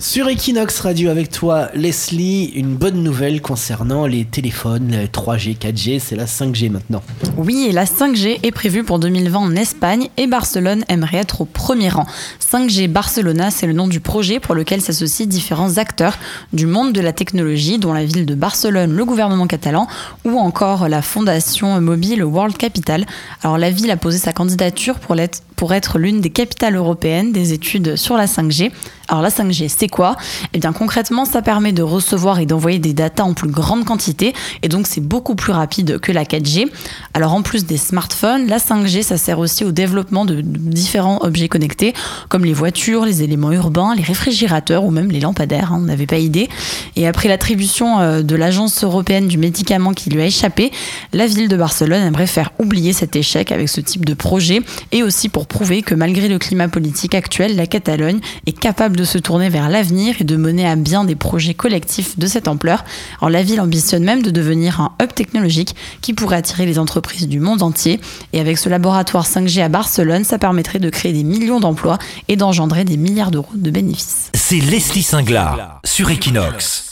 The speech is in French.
Sur Equinox Radio avec toi, Leslie, une bonne nouvelle concernant les téléphones 3G, 4G, c'est la 5G maintenant. Oui, la 5G est prévue pour 2020 en Espagne et Barcelone aimerait être au premier rang. 5G Barcelona, c'est le nom du projet pour lequel s'associent différents acteurs du monde de la technologie, dont la ville de Barcelone, le gouvernement catalan ou encore la fondation mobile World Capital. Alors la ville a posé sa candidature pour l'être pour être l'une des capitales européennes des études sur la 5G. Alors la 5G, c'est quoi? Eh bien concrètement, ça permet de recevoir et d'envoyer des datas en plus grande quantité et donc c'est beaucoup plus rapide que la 4G. Alors en plus des smartphones, la 5G, ça sert aussi au développement de différents objets connectés comme les voitures, les éléments urbains, les réfrigérateurs ou même les lampadaires, hein, on n'avait pas idée. Et après l'attribution euh, de l'Agence européenne du médicament qui lui a échappé, la ville de Barcelone aimerait faire oublier cet échec avec ce type de projet et aussi pour prouver que malgré le climat politique actuel, la Catalogne est capable de se tourner vers l'avenir et de mener à bien des projets collectifs de cette ampleur. Alors la ville ambitionne même de devenir un hub technologique qui pourrait attirer les entreprises du monde entier. Et avec ce laboratoire 5G à Barcelone, ça permettrait de créer des millions d'emplois et d'engendrer des milliards d'euros de bénéfices. C'est Leslie Singlar sur Equinox.